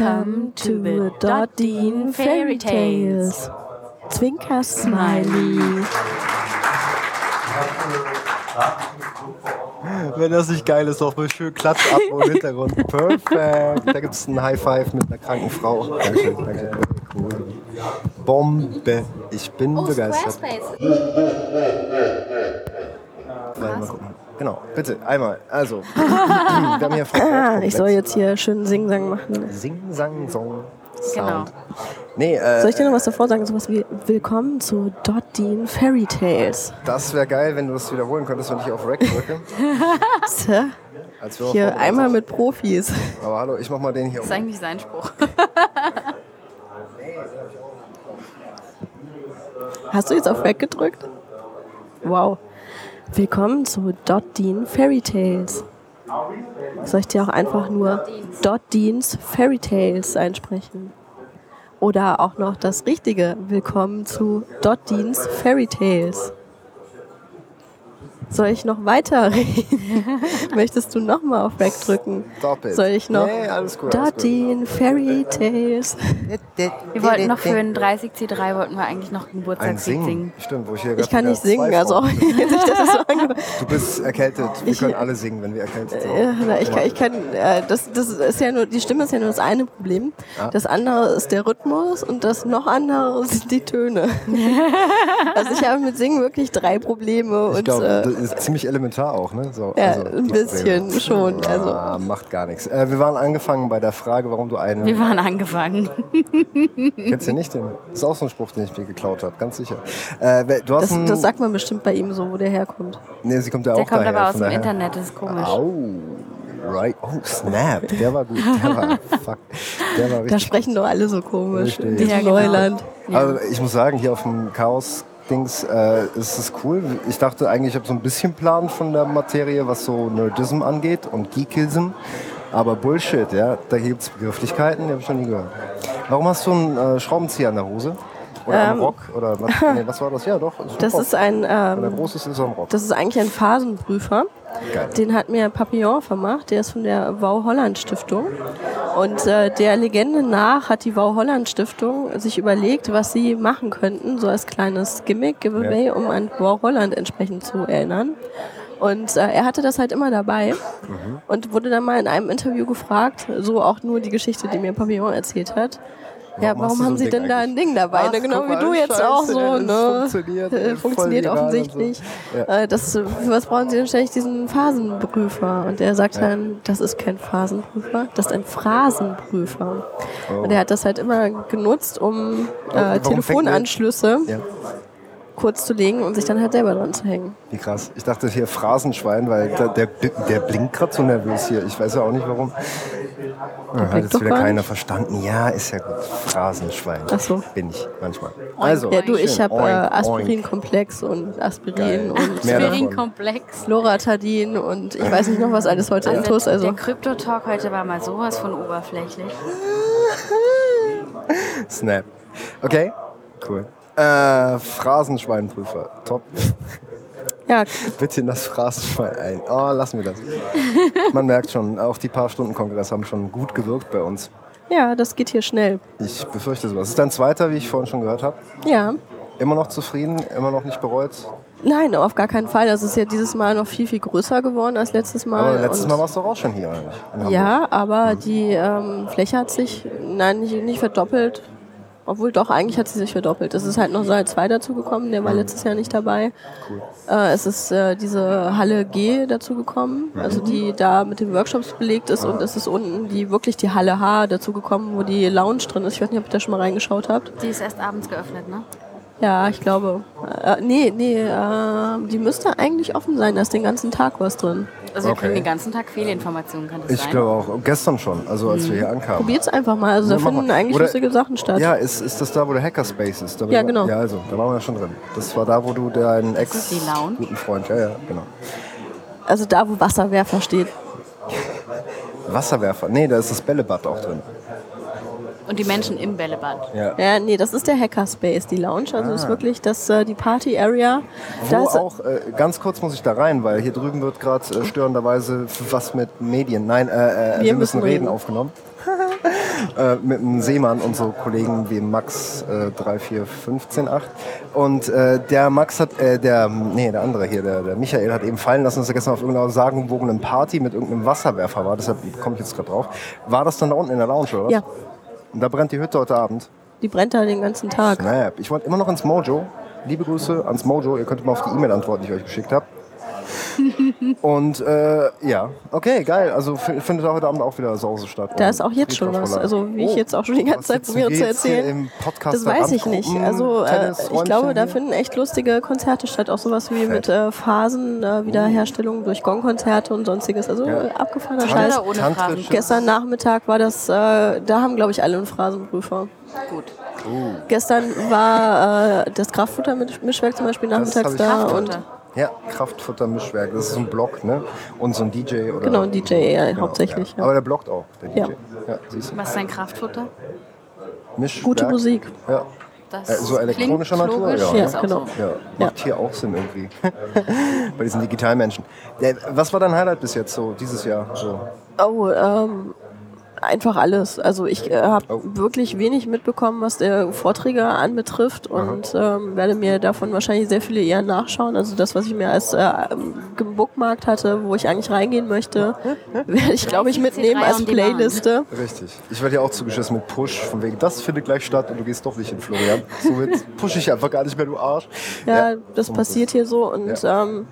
Welcome to the Dottin Fairy Tales. Zwinker Smiley. Wenn das nicht geil ist, doch mal schön Klatsch ab im Hintergrund. Perfekt. Da gibt es einen High Five mit einer kranken Frau. Danke, danke. Cool. Bombe. Ich bin Oh, begeistert. Squarespace. Mal gucken. Genau, bitte, einmal. Also, wir haben hier Frau Ah, Kraut ich soll jetzt hier schön Sing-Sang machen. Sing, Sang, Song, Genau. Sound. Nee, äh, Soll ich dir noch was davor sagen? Sowas wie Willkommen zu Dottin Fairy Tales. das wäre geil, wenn du das wiederholen könntest, wenn ich auf Rack drücke. Tja, Als wir auch Hier einmal mit Profis. Aber hallo, ich mach mal den hier. Das ist eigentlich sein Spruch. Hast du jetzt auf Rack gedrückt? Wow. Willkommen zu Dottin Fairy Tales. Soll ich dir auch einfach nur Dottin's Fairy Tales einsprechen? Oder auch noch das richtige Willkommen zu Dottin's Fairy Tales. Soll ich noch weiter reden? Möchtest du nochmal auf Rack drücken? Stop it. Soll ich noch Nee, alles gut. Dottin Fairy Tales? Wir wollten noch für den 30C3 wollten wir eigentlich noch Geburtstagslied Singen. singen. Stimmt, wo ich hier Ich kann nicht singen, also auch das so. Du bist erkältet. Wir Ich- können alle singen, wenn wir erkältet sind. Ja, na, ich kann, ich kann äh, das, das ist ja nur, die Stimme ist ja nur das eine Problem. Das andere ist der Rhythmus und das noch andere sind die Töne. also ich habe mit Singen wirklich drei Probleme Ich und glaube, äh, ist ziemlich elementar auch, ne? So, ja, also, ein bisschen Probleme. schon. Also Ah, macht gar nichts. Äh, wir waren angefangen bei der Frage, warum du eine. Wir waren angefangen. Kennst du nicht den? Das ist auch so ein Spruch, den ich mir geklaut habe, ganz sicher. Äh, du hast das, das sagt man bestimmt bei ihm so, wo der herkommt. nee, sie kommt ja Der auch kommt daher. aber aus dem daher. Internet, das ist komisch. Au, right. Oh, Snap. Der war gut. Der war, fuck. Der war Da richtig. sprechen doch alle so komisch in Richtig. Ja, genau. Neuland. Aber ich muss sagen, hier auf dem Chaos Dings äh, ist es cool. Ich dachte eigentlich, ich habe so ein bisschen Plan von der Materie, was so Nerdism angeht und Geekism. Aber Bullshit, ja. Da gibt es Begrifflichkeiten, die habe ich noch nie gehört. Warum hast du einen äh, Schraubenzieher an der Hose? Oder am Rock? Oder was, nee, was war das? Ja, doch. Ist Ähm, Das Rock. ist ein, ähm, groß ist, ist am Rock. das ist eigentlich ein Phasenprüfer. Geil. Den hat mir Papillon vermacht, der ist von der Wow Holland Stiftung. Und äh, der Legende nach hat die Wow Holland Stiftung sich überlegt, was sie machen könnten, so als kleines Gimmick, Giveaway, Ja. um an Wow Holland entsprechend zu erinnern. Und äh, er hatte das halt immer dabei Mhm. und wurde dann mal in einem Interview gefragt, so auch nur die Geschichte, die mir Papillon erzählt hat. Ja, Warum hast warum so haben ein Sie denn da ein? Ding dabei? Ach, ne? Genau wie du jetzt scheiße, auch so, das ne? funktioniert, Äh, voll funktioniert und so. offensichtlich. Ja. Äh, das, für was brauchen Sie denn ständig diesen Phasenprüfer? Und er sagt dann, das ist kein Phasenprüfer, das ist ein Phrasenprüfer. Oh. Und er hat das halt immer genutzt, um äh, warum fängt Telefonanschlüsse Ja. kurz zu legen und sich dann halt selber dran zu hängen. Wie krass. Ich dachte hier Phrasenschwein, weil der, der, der blinkt gerade so nervös hier. Ich weiß ja auch nicht warum. Ja, hat jetzt doch wieder keiner verstanden. Ja, ist ja gut. Phrasenschwein. Ach so. Bin ich manchmal. Also, Ja, du, ich habe äh. Aspirinkomplex und Aspirin Geil. und äh. Aspirin-Komplex. Loratadin und ich weiß nicht noch was alles heute intus. der, Also der Krypto-Talk heute war mal sowas von oberflächlich. Snap. Okay, cool. Äh, Phrasenschweinprüfer. Top. Ja, Bitte in das Phrasenschwein ein. Oh, lassen wir das. Man merkt schon, auch die paar Stunden Kongress haben schon gut gewirkt bei uns. ja, das geht hier schnell. Ich befürchte sowas. Ist dein zweiter, wie ich vorhin schon gehört habe? Ja. Immer noch zufrieden, immer noch nicht bereut. Nein, auf gar keinen Fall. Das ist ja dieses Mal noch viel, viel größer geworden als letztes Mal. Aber letztes Mal warst du auch schon hier, Hamburg. Ja, aber die ähm, Fläche hat sich, nein, nicht, nicht verdoppelt. Obwohl doch, eigentlich hat sie sich verdoppelt. Es ist halt noch Saal 2 dazugekommen, der war letztes Jahr nicht dabei. Cool. Äh, es ist äh, diese Halle G dazugekommen, also die da mit den Workshops belegt ist. Und es ist unten die wirklich die Halle H dazugekommen, wo die Lounge drin ist. Ich weiß nicht, ob ihr da schon mal reingeschaut habt. Die ist erst abends geöffnet, ne? Ja, ich glaube. Äh, nee, nee, äh, die müsste eigentlich offen sein. Da ist den ganzen Tag was drin. Also wir Okay. kriegen den ganzen Tag Fehlinformationen, kann das Ich sein? glaube auch. Gestern schon, also als wir hier ankamen. Probiert's einfach mal. Also da Ja, mach finden eigentlich Oder- lustige Sachen statt. Ja, ist, ist das da, wo der Hackerspace ist? Da Ja, genau. Ja, also, da waren wir ja schon drin. Das war da, wo du deinen das die Lounge? Ex-guten Freund, ja, ja, genau. Also da, wo Wasserwerfer steht. Wasserwerfer, nee, da ist das Bällebad auch drin. Und die Menschen im Bällebad. Ja. Ja, nee, das ist der Hackerspace, die Lounge. Also ist wirklich das, äh, die Party-Area. Da Ah. Wo ist, auch, äh, ganz kurz muss ich da rein, weil hier drüben wird gerade äh, störenderweise was mit Medien, nein, äh, äh, wir, müssen müssen reden, reden. aufgenommen. äh, mit einem Seemann und so Kollegen wie Max äh, 3, 4, 15, 8. Und äh, der Max hat, äh, der, nee, der andere hier, der, der Michael hat eben fallen lassen, dass er gestern auf irgendeiner sagenwogenen Party mit irgendeinem Wasserwerfer war. Deshalb komme ich jetzt gerade drauf. War das dann da unten in der Lounge, oder? Ja. Und da brennt die Hütte heute Abend. Die brennt da den ganzen Tag. Snap. Ich wollte immer noch ins Mojo. Liebe Grüße ans Mojo. Ihr könnt mal auf die E-Mail antworten, die ich euch geschickt habe. Und äh, ja, okay, geil. Also findet heute Abend auch wieder Sause statt. Da ist auch jetzt schon was. Also wie ich oh, jetzt auch schon die ganze Zeit probiere zu erzählen. das weiß ich nicht. Also äh, ich glaube, da finden echt lustige Konzerte statt. Auch sowas wie mit äh, Phasen, äh, Wiederherstellung durch Gongkonzerte und sonstiges. Also ja. abgefahrener Scheiß. Gestern Nachmittag war das, äh, da haben glaube ich alle einen Phrasenprüfer. Gut. Uh. Gestern war äh, das Kraftfuttermischwerk zum Beispiel nachmittags da und ja, Kraftfuttermischwerk. Das ist so ein Blog, ne? Und so ein DJ oder. Genau, ein DJ ja, genau, hauptsächlich. Ja. Aber der bloggt auch, der DJ. Ja. Ja, Was ist dein Kraftfutter? Mischwerk. Gute Musik. Ja. Das äh, so elektronischer Natur? Ja, ja genau. Ja, macht hier auch Sinn irgendwie. Bei diesen Digitalmenschen. Was war dein Highlight bis jetzt so, dieses Jahr? So? Oh, ähm, einfach alles. Also ich äh, habe oh. wirklich wenig mitbekommen, was der Vorträge anbetrifft und ähm, werde mir davon wahrscheinlich sehr viele eher nachschauen. Also das, was ich mir als äh, gebookmarkt hatte, wo ich eigentlich reingehen möchte, werde ich, glaube ich, mitnehmen als Playliste. Richtig. Ich werde ja auch zugeschissen mit Push, von wegen, das findet gleich statt und du gehst doch nicht in Florian. Somit pushe ich einfach gar nicht mehr, du Arsch. Ja, ja das passiert hier so und ja. ähm,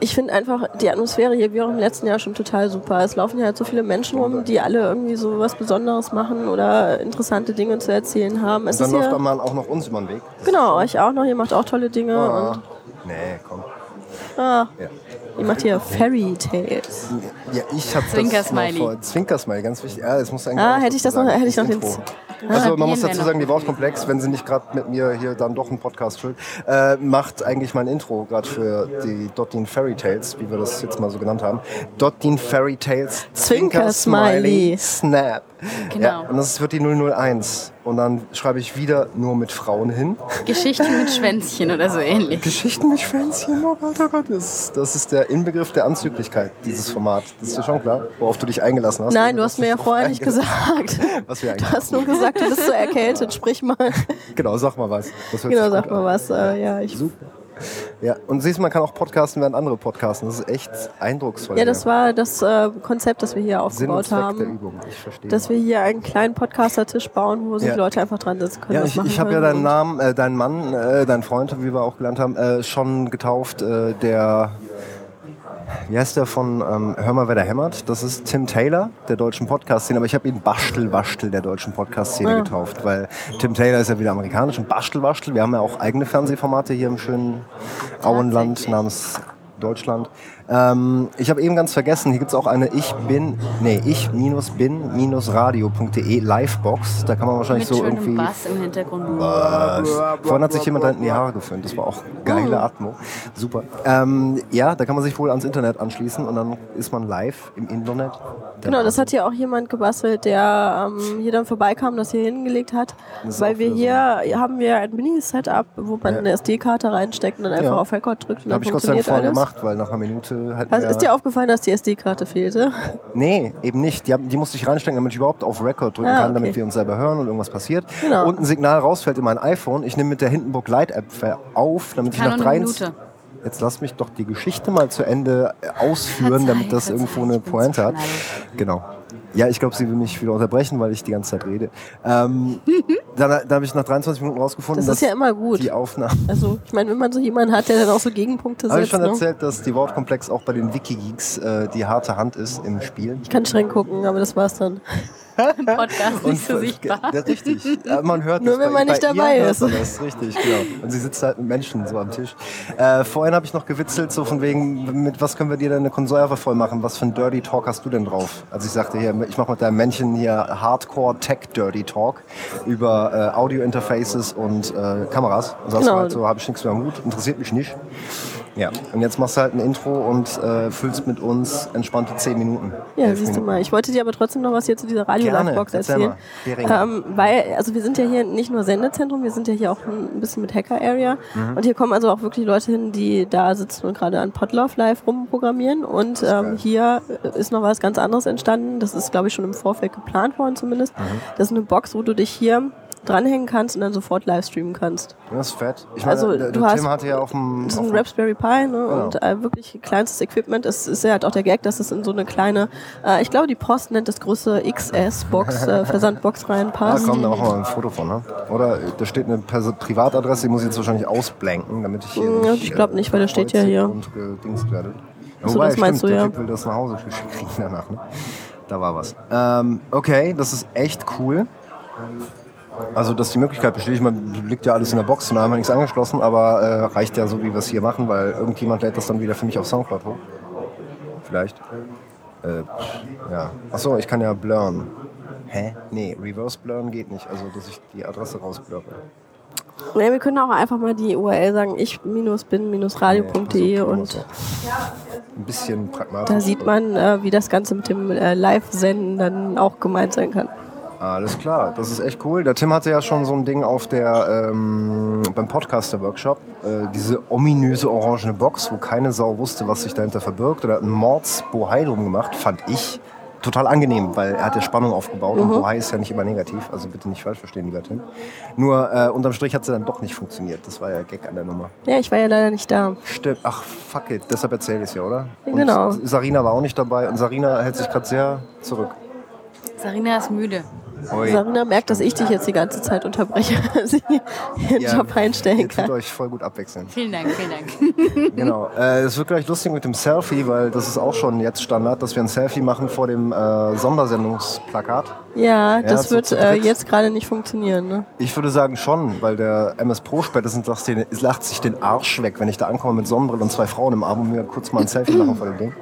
ich finde einfach die Atmosphäre hier wie auch im letzten Jahr schon total super. Es laufen ja halt so viele Menschen rum, die alle irgendwie so was Besonderes machen oder interessante Dinge zu erzählen haben. Es und dann läuft man auch noch uns über den Weg. Das genau, euch auch noch. Ihr macht auch tolle Dinge. Ah, nee, komm. Ah, ja. Ihr macht hier Fairy Tales. Ja, ich habe Zwinker-Smiley. Zwinker-Smiley, ganz wichtig. Ja, das muss eigentlich ah, hätte ich das noch, hätte ich noch den also man muss dazu sagen, die Wortkomplex, wenn sie nicht gerade mit mir hier dann doch einen Podcast füllt, äh, macht eigentlich mein Intro gerade für die Dottin Fairy Tales, wie wir das jetzt mal so genannt haben. Dottin Fairy Tales Zwinker Smiley Snap. Genau. Ja, und das wird die 001. Und dann schreibe ich wieder nur mit Frauen hin. Geschichten mit Schwänzchen oder so ähnlich. Geschichten mit Schwänzchen, oh Gott, oh Gott. Das, das ist der Inbegriff der Anzüglichkeit, dieses Format. Das ist dir schon klar, worauf du dich eingelassen hast. Nein, du hast mir ja vorher nicht gesagt. Was wir du hast nur gesagt, du bist so erkältet, sprich mal. Genau, sag mal was. genau, sag mal was. Äh, ja, ich Super. Ja, und siehst du, man kann auch podcasten, während andere podcasten. Das ist echt eindrucksvoll. Ja, das war das äh, Konzept, das wir hier aufgebaut Sinn und haben. Der Übung. Ich verstehe. Dass wir hier einen kleinen Podcaster-Tisch bauen, wo sich ja. Leute einfach dran sitzen können. Ja, ich, ich habe ja deinen Namen, äh, deinen Mann, äh, deinen Freund, wie wir auch gelernt haben, äh, schon getauft, äh, der wie heißt der von ähm, Hör mal, wer da hämmert? Das ist Tim Taylor, der deutschen Podcast-Szene, aber ich habe ihn Bastel-Waschtel der deutschen Podcast-Szene ja. getauft, weil Tim Taylor ist ja wieder amerikanisch und Bastel-Waschtel, wir haben ja auch eigene Fernsehformate hier im schönen Auenland namens Deutschland. Ähm, ich habe eben ganz vergessen, hier gibt es auch eine Ich bin, nee, ich minus bin minus radio.de Livebox. Da kann man wahrscheinlich Mit so irgendwie. Bass im Hintergrund. Was? Vorhin hat sich jemand da hinten die Haare geföhnt. Das war auch geile Atmo. Super. Ähm, ja, da kann man sich wohl ans Internet anschließen und dann ist man live im Internet. Genau, das hat hier auch jemand gebastelt, der ähm, hier dann vorbeikam, das hier hingelegt hat. Weil wir hier so. haben wir ein Mini-Setup, wo man ja. eine SD-Karte reinsteckt und dann einfach ja. auf Record drückt und Habe ich Gott sei Dank vorher gemacht, weil nach einer Minute halt. Was, ist dir aufgefallen, dass die SD-Karte fehlte? Nee, eben nicht. Die, die, musste ich reinstecken, damit ich überhaupt auf Record drücken ah, kann, okay. damit wir uns selber hören und irgendwas passiert. Genau. Und ein Signal rausfällt in mein iPhone. Ich nehme mit der Hindenburg Light App auf, damit kann ich nach drei. Jetzt lass mich doch die Geschichte mal zu Ende ausführen, damit das irgendwo eine Pointe hat. Genau. Ja, ich glaube, sie will mich wieder unterbrechen, weil ich die ganze Zeit rede. Ähm, dann, dann habe ich nach 23 Minuten rausgefunden, das ist ja immer gut. die Aufnahme. Also, ich meine, wenn man so jemanden hat, der dann auch so Gegenpunkte setzt. Habe ich schon ne? erzählt, dass die Wortkomplex auch bei den Wikigeeks äh, die harte Hand ist im Spiel? Ich kann streng gucken, aber das war's dann. Im Podcast nicht so sichtbar. Ja, richtig. Man hört Nur wenn man nicht dabei ist. Das ist richtig, genau. Und sie sitzt halt mit Menschen so am Tisch. Äh, vorhin habe ich noch gewitzelt, so von wegen, mit was können wir dir denn eine Konserve voll machen? Was für ein Dirty Talk hast du denn drauf? Also ich sagte hier, ich mache mit deinem Männchen hier Hardcore Tech Dirty Talk über äh, Audio-Interfaces und äh, Kameras. Und sagst genau. halt so, habe ich nichts mehr am Hut, interessiert mich nicht. Ja, und jetzt machst du halt ein Intro und äh, füllst mit uns entspannte 10 Minuten. Ja, siehst Minuten. du mal. Ich wollte dir aber trotzdem noch was hier zu dieser Radio-Live-Box erzählen. Ähm, weil, also wir sind ja hier nicht nur Sendezentrum, wir sind ja hier auch ein bisschen mit Hacker-Area. Mhm. Und hier kommen also auch wirklich Leute hin, die da sitzen und gerade an Podlove Live rumprogrammieren. Und ähm, hier ist noch was ganz anderes entstanden. Das ist, glaube ich, schon im Vorfeld geplant worden zumindest. Mhm. Das ist eine Box, wo du dich hier dranhängen kannst und dann sofort livestreamen kannst. Das ist fett. Ich meine, also, der, der du Tim hast, hatte ja auf dem. Das ist ein Raspberry Pi ne? Genau. und äh, wirklich kleinstes Equipment. Es ist ja halt auch der Gag, dass es in so eine kleine, äh, ich glaube, die Post nennt das größte XS-Box, äh, Versandbox reinpasst. Da kommt da machen wir ein Foto von, ne? Oder da steht eine Privatadresse, die muss ich jetzt wahrscheinlich ausblanken, damit ich hier. Ja, nicht, ich glaube nicht, weil da steht ja hier. Und werde. So, Wobei, das meinst stimmt, du, ja. will das nach Hause kriegen danach, ne? Da war was. Ähm, okay, das ist echt cool. Also, dass die Möglichkeit besteht, ich meine, liegt ja alles in der Box und da haben wir nichts angeschlossen, aber äh, reicht ja so, wie wir es hier machen, weil irgendjemand lädt das dann wieder für mich auf Soundcloud hoch. Vielleicht. Äh, ja. Achso, ich kann ja blurren. Hä? Nee, Reverse blurren geht nicht, also dass ich die Adresse rausblurre. Ja, wir können auch einfach mal die URL sagen, ich-bin-radio.de nee, und so. ein bisschen pragmatisch. Da sieht man, äh, wie das Ganze mit dem äh, Live-Senden dann auch gemeint sein kann. Alles klar, das ist echt cool. Der Tim hatte ja schon so ein Ding auf der ähm, beim Podcaster-Workshop, äh, diese ominöse orangene Box, wo keine Sau wusste, was sich dahinter verbirgt. Oder hat einen Mordsbohai drum gemacht, fand ich total angenehm, weil er hat ja Spannung aufgebaut mhm. und Bohai ist ja nicht immer negativ, also bitte nicht falsch verstehen, lieber Tim. Nur äh, unterm Strich hat sie dann doch nicht funktioniert. Das war ja Gag an der Nummer. Ja, ich war ja leider nicht da. Stimmt. Ach, fuck it. Deshalb erzähle ich es ja, oder? Und genau. Sarina war auch nicht dabei und Sarina hält sich gerade sehr zurück. Sarina ist müde. Oi. Sarina merkt, dass ich dich jetzt die ganze Zeit unterbreche, sie ihren ja, Job einstellen kann. Ihr euch voll gut abwechseln. Vielen Dank, vielen Dank. genau. Äh, es wird gleich lustig mit dem Selfie, weil das ist auch schon jetzt Standard, dass wir ein Selfie machen vor dem äh, Sondersendungsplakat. Ja, das ja, wird äh, jetzt gerade nicht funktionieren. Ne? Ich würde sagen schon, weil der MS Pro spätestens lacht, den, lacht sich den Arsch weg, wenn ich da ankomme mit Sonnenbrille und zwei Frauen im Arm und mir kurz mal ein Selfie machen vor dem Ding.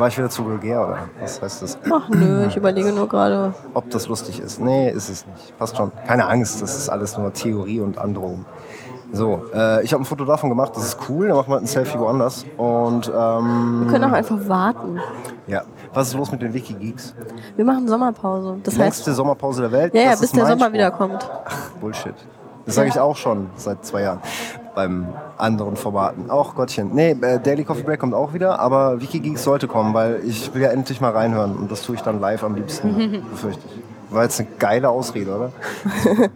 War ich wieder zu vulgär oder was heißt das? Ach nö, ich überlege nur gerade. Ob das lustig ist. Nee, ist es nicht. Passt schon. Keine Angst, das ist alles nur Theorie und Androhung. So, äh, ich habe ein Foto davon gemacht, das ist cool, dann machen wir ein Selfie woanders. Und, ähm, wir können auch einfach warten. Ja. Was ist los mit den Wikigeeks? Wir machen Sommerpause. Das Die längste Sommerpause der Welt? Ja, ja, bis der Sommer wiederkommt. Ach, Bullshit. Das sage ich auch schon seit zwei Jahren beim anderen Formaten. Auch Gottchen. Nee, äh, Daily Coffee Break kommt auch wieder, aber Wikigeeks sollte kommen, weil ich will ja endlich mal reinhören und das tue ich dann live am liebsten, befürchte ich. War jetzt eine geile Ausrede, oder?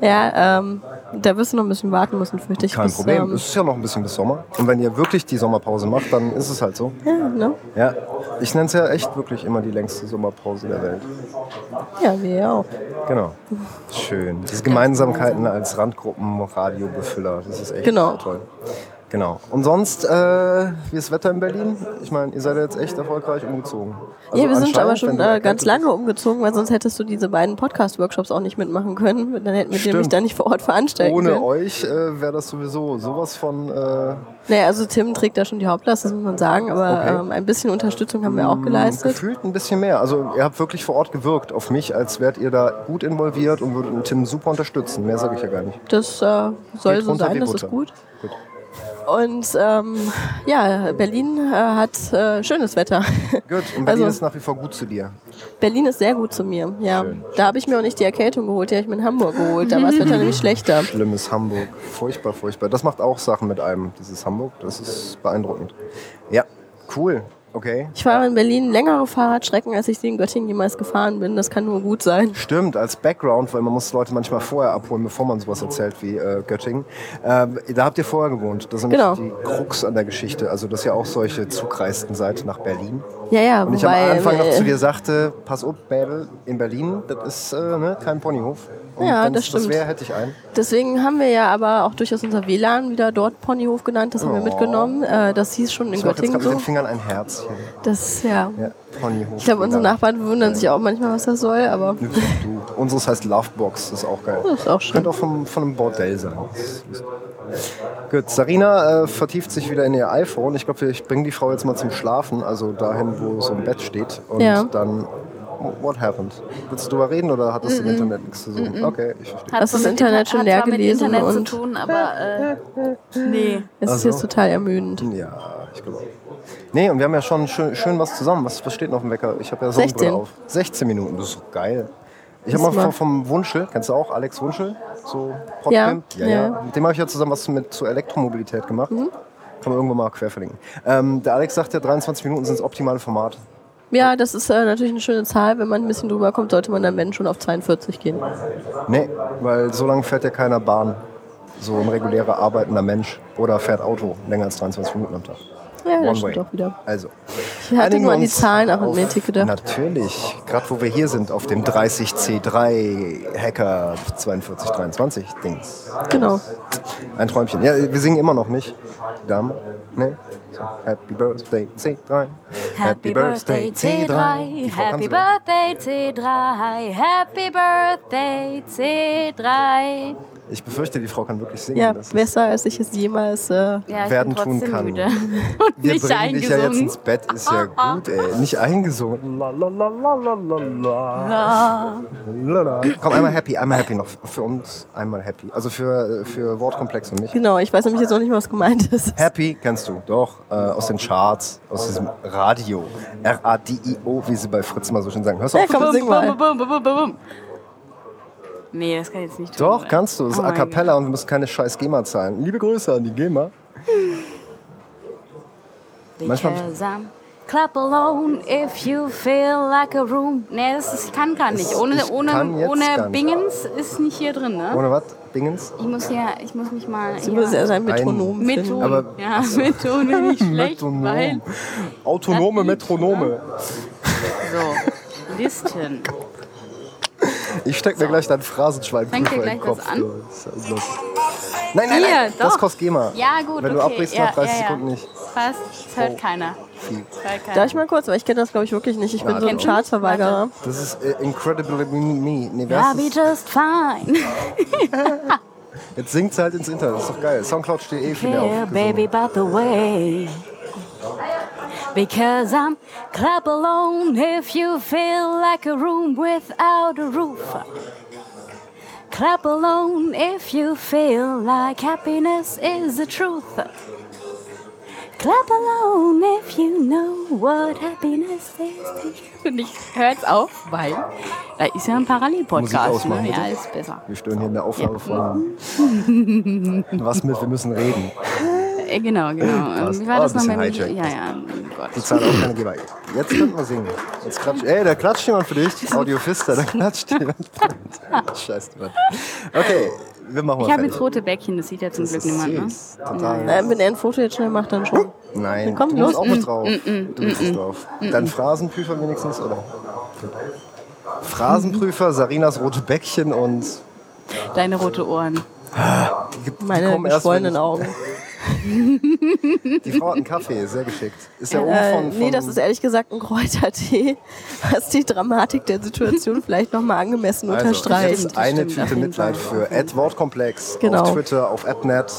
ja, ähm, da wirst du noch ein bisschen warten müssen, fürchte ich. Kein bis, Problem, ähm, es ist ja noch ein bisschen bis Sommer. Und wenn ihr wirklich die Sommerpause macht, dann ist es halt so. Ja, ne? Ja, ich nenne es ja echt wirklich immer die längste Sommerpause der Welt. Ja, wir auch. Genau. Schön. Diese Gemeinsamkeiten als Randgruppen-Radiobefüller, das ist echt genau. toll. Genau. Und sonst, äh, wie ist das Wetter in Berlin? Ich meine, ihr seid jetzt echt erfolgreich umgezogen. Also ja, wir sind aber schon äh, ganz lange umgezogen, weil sonst hättest du diese beiden Podcast-Workshops auch nicht mitmachen können. Dann hätten wir Stimmt. nämlich da nicht vor Ort veranstalten Ohne können. euch äh, wäre das sowieso sowas von... Äh naja, also Tim trägt da schon die Hauptlast, das muss man sagen, aber okay. ähm, ein bisschen Unterstützung haben wir auch mm, geleistet. Gefühlt ein bisschen mehr. Also ihr habt wirklich vor Ort gewirkt auf mich, als wärt ihr da gut involviert und würdet Tim super unterstützen. Mehr sage ich ja gar nicht. Das äh, soll so sein, das ist gut. gut. Und ähm, ja, Berlin äh, hat äh, schönes Wetter. Gut, und Berlin also, ist nach wie vor gut zu dir. Berlin ist sehr gut zu mir, ja. Schön. Da habe ich mir auch nicht die Erkältung geholt, die habe ich mir in Hamburg geholt. Da war das Wetter nämlich schlechter. Schlimmes Hamburg. Furchtbar, furchtbar. Das macht auch Sachen mit einem, dieses Hamburg. Das ist beeindruckend. Ja, cool. Okay. Ich fahre in Berlin längere Fahrradstrecken, als ich sie in Göttingen jemals gefahren bin. Das kann nur gut sein. Stimmt, als Background, weil man muss Leute manchmal vorher abholen, bevor man sowas erzählt wie äh, Göttingen. Ähm, da habt ihr vorher gewohnt. Das ist nämlich genau. die Krux an der Geschichte. Also, dass ihr auch solche Zugreisten seid nach Berlin. Ja, ja. Und ich am Anfang noch zu dir sagte, pass auf, Bäbel, in Berlin, das ist äh, ne, kein Ponyhof. Und ja, das stimmt. Das wäre, hätte ich einen. Deswegen haben wir ja aber auch durchaus unser WLAN wieder dort Ponyhof genannt. Das haben oh. wir mitgenommen. Äh, das hieß schon in ich Göttingen jetzt so. mit den Fingern ein Das, ja. ja Ponyhof. Ich glaube, unsere Nachbarn wundern sich auch manchmal, was das soll, aber... Du, unseres heißt Lovebox, das ist auch geil. Das ist auch schön. Könnte auch vom, von einem Bordell sein. Gut, Sarina äh, vertieft sich wieder in ihr iPhone. Ich glaube, ich bringe die Frau jetzt mal zum Schlafen, also dahin, wo so ein Bett steht. Und ja. dann what happened? Willst du darüber reden oder hat das im Internet nichts zu suchen? Okay, ich verstehe. Hast du das mit Internet schon hat leer zwar mit gelesen Internet und- zu tun, aber äh, nee. Es ist Also- jetzt total ermüdend. Ja, ich glaube. Nee, und wir haben ja schon schön, schön was zusammen. Was, was steht noch auf dem Wecker? Ich habe ja Sonnenbrille 16. auf. 16 Minuten, das ist geil. Ich habe mal vom, vom Wunschel, kennst du auch Alex Wunschel? So Ja, Podpimp? ja, ja. ja. Mit dem habe ich ja zusammen was mit zur Elektromobilität gemacht. Mhm. Kann man irgendwo mal quer verlinken. Ähm, der Alex sagt ja, 23 Minuten sind das optimale Format. Ja, das ist äh, natürlich eine schöne Zahl. Wenn man ein bisschen drüber kommt, sollte man dann wenn schon auf 42 gehen. Nee, weil so lange fährt ja keiner Bahn. So ein regulärer arbeitender Mensch. Oder fährt Auto länger als 23 Minuten am Tag. Ja, One das stimmt way. auch wieder. Also. Ich hatte nur an die Zahlen auch in Tick gedacht. Natürlich. Gerade wo wir hier sind, auf dem 30C3 Hacker 4223 Dings. Genau. Ein Träumchen. Ja, wir singen immer noch nicht. Dame. Nee. So, Happy Birthday C3. Happy Birthday C3, Die Frau Happy Birthday C3, Happy Birthday C3. Ich befürchte, die Frau kann wirklich singen. Ja, Das ist- besser als ich es jemals. Äh, Ja, ich Werden bin tun kann. müde. Und wir nicht bringen dich ja jetzt eingesungen. ins Bett, ist ja gut, ey. Nicht eingesungen. La, la, la, la, la, la, la. La, la. Komm, einmal happy, einmal happy noch. Für uns einmal happy. Also für, für Wortkomplex und mich. genau, ich weiß nämlich jetzt noch nicht, was gemeint ist. Happy kennst du, doch, äh, aus den Charts, aus diesem Radio. R-A-D-I-O, wie sie bei Fritz mal so schön sagen. Hörst du Ja, auf? komm, sing mal. Bum, bum, bum, bum, bum. Nee, das kann ich jetzt nicht tun. Doch, oder? kannst du. Das ist Oh A Cappella und wir müssen keine scheiß GEMA zahlen. Liebe Grüße an die GEMA. Manchmal- Because I'm clap alone if you feel like a room. Nee, das ist, ich kann gar nicht. Ohne, ich ohne, kann jetzt gar ohne nicht. Bingens ist nicht hier drin, ne? Ohne was? Dingens? Ich muss hier, ich muss mich mal. Du musst ja sein Metronom mit finden. Ton. Aber- ja, mit Ton bin ich schlecht, weil. Autonome Das liegt, Metronome. So, Listen. Ich steck mir gleich dein Phrasenschwein Fängt in ihr den gleich was Kopf. an? du. Ist ja unglaublich. Nein, nein, Hier, nein, das doch. kostet GEMA. Ja, gut, Wenn du okay. abbrichst ja, nach 30 ja, ja. Sekunden nicht. Fast, das hört keiner. Viel. Hört keiner. Darf ich mal kurz, weil ich kenne das glaube ich wirklich nicht. Ich bin Na, so ein? Chartsverweigerer. Das ist äh, Incredibly Me. Nee, wer I'll ist be das? just fine. Jetzt singt sie halt ins Internet. Das ist doch geil. Soundcloud.de für Yeah, baby, by the way. Because I'm clap alone if you feel like a room without a roof. Clap alone if you feel like happiness is the truth. Clap alone if you know what happiness is. Und ich hör's auf, weil da ist ja ein Parallelpodcast. Ne? Ja, ist besser. Wir stören hier in der Aufnahme von. Was mit? Wir müssen reden. Äh, Genau, genau. Passt. Wie war Oh, das ein noch bisschen mit Hijack. Ja, ja, oh Gott. Die zahlen auch keine GEMA. Jetzt könnten wir singen. Jetzt klatscht, ey, da klatscht jemand für dich. Audio Fister, da klatscht jemand. Scheiße, Mann. Okay, wir machen mal Ich habe jetzt rote Bäckchen, das sieht ja zum Das Glück niemand. Ne? Total. Äh, wenn er ein Foto jetzt schnell macht, dann schon. Nein, komm, du los. musst auch mit drauf. Mm, Du bist es drauf. Dein Phrasenprüfer wenigstens, oder? Phrasenprüfer, Sarinas rote Bäckchen und Deine rote Ohren. die, die Meine kommen erst, geschwollenen ich, Augen. Die Frau hat einen Kaffee, sehr geschickt. Ist ja oben Äh, von, von nee, das ist ehrlich gesagt ein Kräutertee, was die Dramatik der Situation vielleicht nochmal angemessen also, unterstreicht. eine Tüte Mitleid für Ed Wortkomplex Genau. auf Twitter, auf AppNet.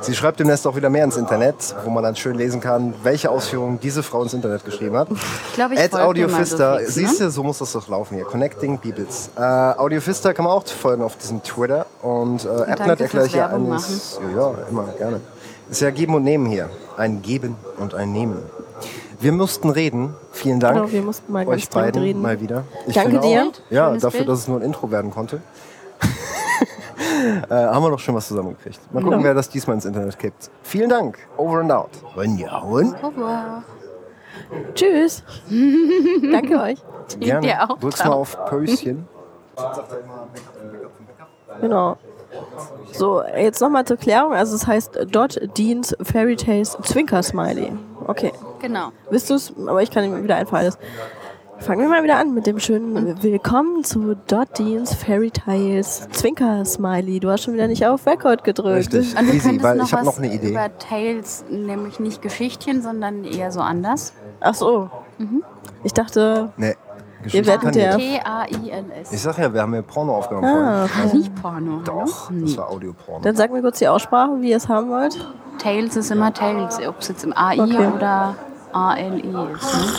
Sie schreibt demnächst auch wieder mehr ins Internet, wo man dann schön lesen kann, welche Ausführungen diese Frau ins Internet geschrieben hat. Ich glaube, ich Ed folge dir mal Audiofista, so ne? siehst du, so muss das doch laufen hier. Connecting Peoples. Äh, Audiofista kann man auch folgen auf diesem Twitter. Und äh, AppNet erkläre ich ja eines. Ja, immer, gerne. Ist ja Geben und Nehmen hier. Ein Geben und ein Nehmen. Wir mussten reden. Vielen Dank. Genau, wir mussten mal euch beiden reden. mal wieder. Ich Danke dir. Auch, ja, Schönes dafür, Bild. dass es nur ein Intro werden konnte. äh, haben wir doch schon was zusammengekriegt. Mal gucken, Genau. wer das diesmal ins Internet kippt. Vielen Dank. Over and out. Ronja, und? Au revoir. Tschüss. Danke euch. Gerne. dir auch. Drückst mal auf Pöschen. Genau. So, jetzt nochmal zur Klärung. Also es heißt Dot Deans Fairy Tales Zwinker Smiley. Okay. Genau. Wisst du's? Aber ich kann ihm wieder einfach alles. Fangen wir mal wieder an mit dem schönen Willkommen zu Dot Deans Fairy Tales Zwinker Smiley. Du hast schon wieder nicht auf Record gedrückt. Richtig. Und du Easy, weil noch ich habe was noch eine Idee. über Tales, nämlich nicht Geschichtchen, sondern eher so anders. Ach so. Ich dachte, Nee. Ihr werdet kann der-. T-A-I-N-S. Ich sag ja, wir haben ja Porno aufgenommen Ah, vorhin. Nicht Porno. Doch, das war Audioporno. dann sag mir kurz die Aussprache, wie ihr es haben wollt. Tales ist immer Tales, ob es jetzt im AI Okay. oder A-L-I ist. Ne?